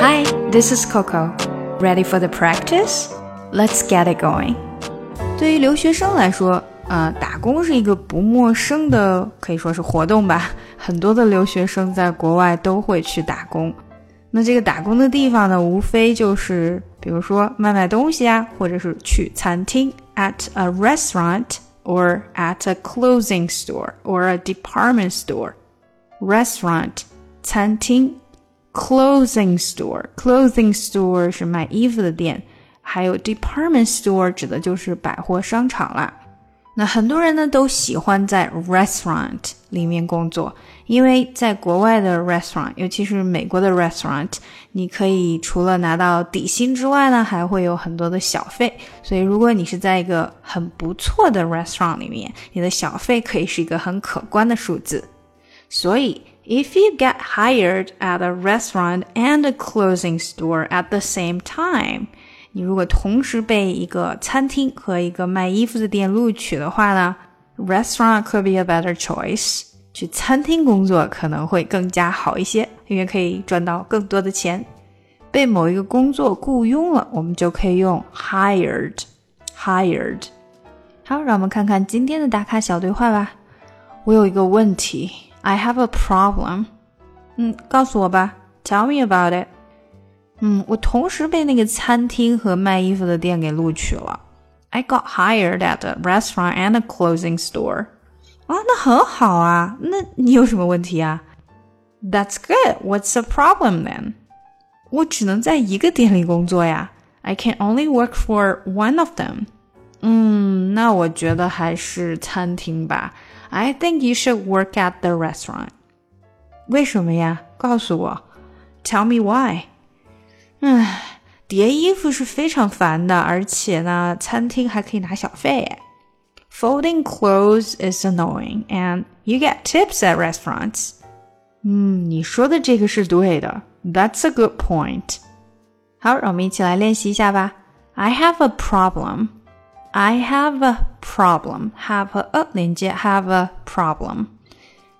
Hi, this is Coco. Ready for the practice? Let's get it going. 对于留学生来说，呃，打工是一个不陌生的，可以说是活动吧。很多的留学生在国外都会去打工。那这个打工的地方呢，无非就是比如说卖卖东西啊，或者是去餐厅 at a restaurant or at a clothing store or a department store. Restaurant 餐厅 ，clothing store clothing store 是卖衣服的店，还有 department store 指的就是百货商场啦。那很多人呢都喜欢在 restaurant 里面工作，因为在国外的 restaurant，尤其是美国的 restaurant，你可以除了拿到底薪之外呢，还会有很多的小费。所以如果你是在一个很不错的 restaurant 里面，你的小费可以是一个很可观的数字。所以 ，if you get hired at a restaurant and a clothing store at the same time。你如果同时被一个餐厅和一个卖衣服的店录取的话呢，restaurant could be a better choice。去餐厅工作可能会更加好一些，因为可以赚到更多的钱。被某一个工作雇佣了，我们就可以用 hired。hired。好，让我们看看今天的打卡小对话吧。我有一个问题 ，I have a problem。嗯，告诉我吧，Tell me about it。嗯，我同时被那个餐厅和卖衣服的店给录取了。I got hired at a restaurant and a clothing store。啊，那很好啊。那你有什么问题啊？That's good. What's the problem then？我只能在一个店里工作呀。I can only work for one of them。 嗯，那我觉得还是餐厅吧。I think you should work at the restaurant。为什么呀？告诉我。Tell me why。唉，叠衣服是非常烦的，而且呢，餐厅还可以拿小费。Folding clothes is annoying, and you get tips at restaurants. 嗯，你说的这个是对的。That's a good point. 好，让我们一起来练习一下吧。I have a problem. I have a problem. Have 和 a 连接，have a problem.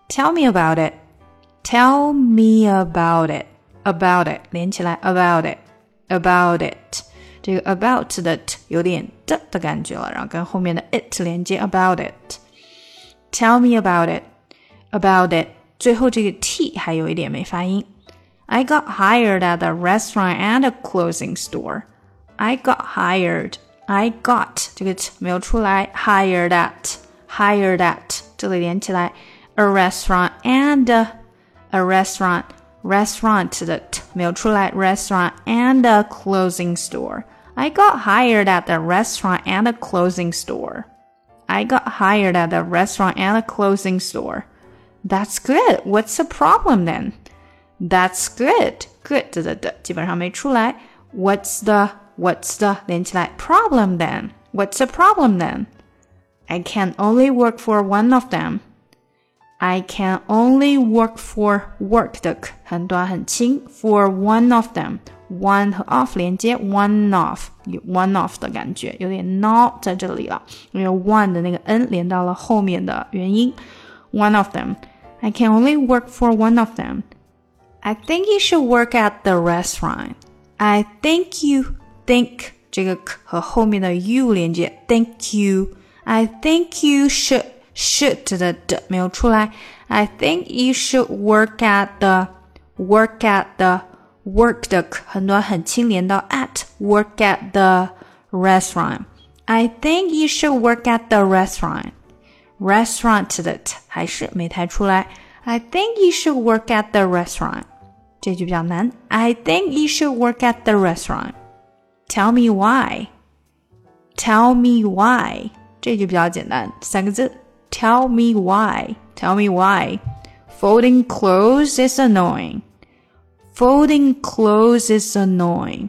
Tell me about it. Tell me about it. About it 连起来，about it, about it，这个 about 的 t 有点的的感觉了，然后跟后面的 it 连接，about it。Tell me about it, about it，最后这个 t 还有一点没发音。I got hired at a restaurant and a clothing store. I got hired. I got 这个 t 没有出来，hired at, hired at 这里连起来，a restaurant and a, a restaurant。restaurant 的 t 没有出来，restaurant and a clothing store. I got hired at the restaurant and a clothing store. I got hired at the restaurant and a clothing store. That's good. What's the problem then? That's good. Good 的的基本上没出来。What's the What's the 连起来 problem then? What's the problem then? I can only work for one of them. I can only work for work 的很短很轻，for one of them。one 和 of 连接，one of 有 one of 的感觉，有点 not 在这里了，因为 one 的那个 n 连到了后面的元音。One of them. I can only work for one of them. I think you should work at the restaurant. I think you think 这个和后面的 you 连接，Thank you. I think you should should 的的没有出来。I think you should work at the work at the work 的很多很轻连到 at work at the restaurant. I think you should work at the restaurant. Restaurant 的还是没太出来。I think you should work at the restaurant. 这句比较难。I think you should work at the restaurant. Tell me why. Tell me why. 这句比较简单，三个字。Tell me why. Tell me why. Folding clothes is annoying. Folding clothes is annoying.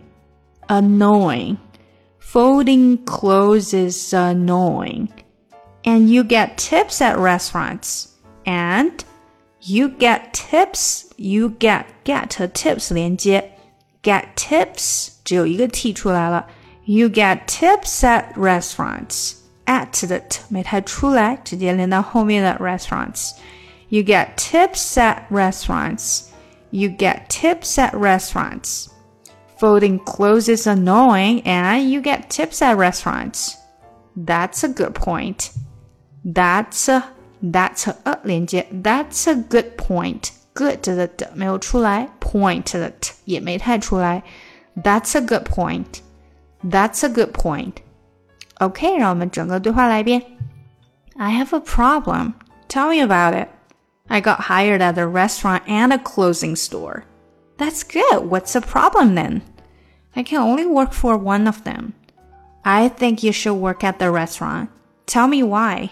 Annoying. Folding clothes is annoying. And you get tips at restaurants. And you get tips. You get get tips 连接 get tips 只有一个 t 出来了。You get tips at restaurants at 的 t 没太出来，直接连到后面的 restaurants。You get tips at restaurants. You get tips at restaurants. Folding clothes is annoying and you get tips at restaurants. That's a good point. That's a that's a, a 连接 That's a good point. Good 的的没有出来，point 的 t 也没太出来。That's a good point. That's a good point. OK，让我们整个对话来一遍。I have a problem. Tell me about it. I got hired at a restaurant and a clothing store. That's good. What's the problem then? I can only work for one of them. I think you should work at the restaurant. Tell me why.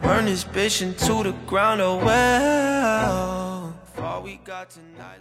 Burn this bitch into the ground, oh well. All we got tonight,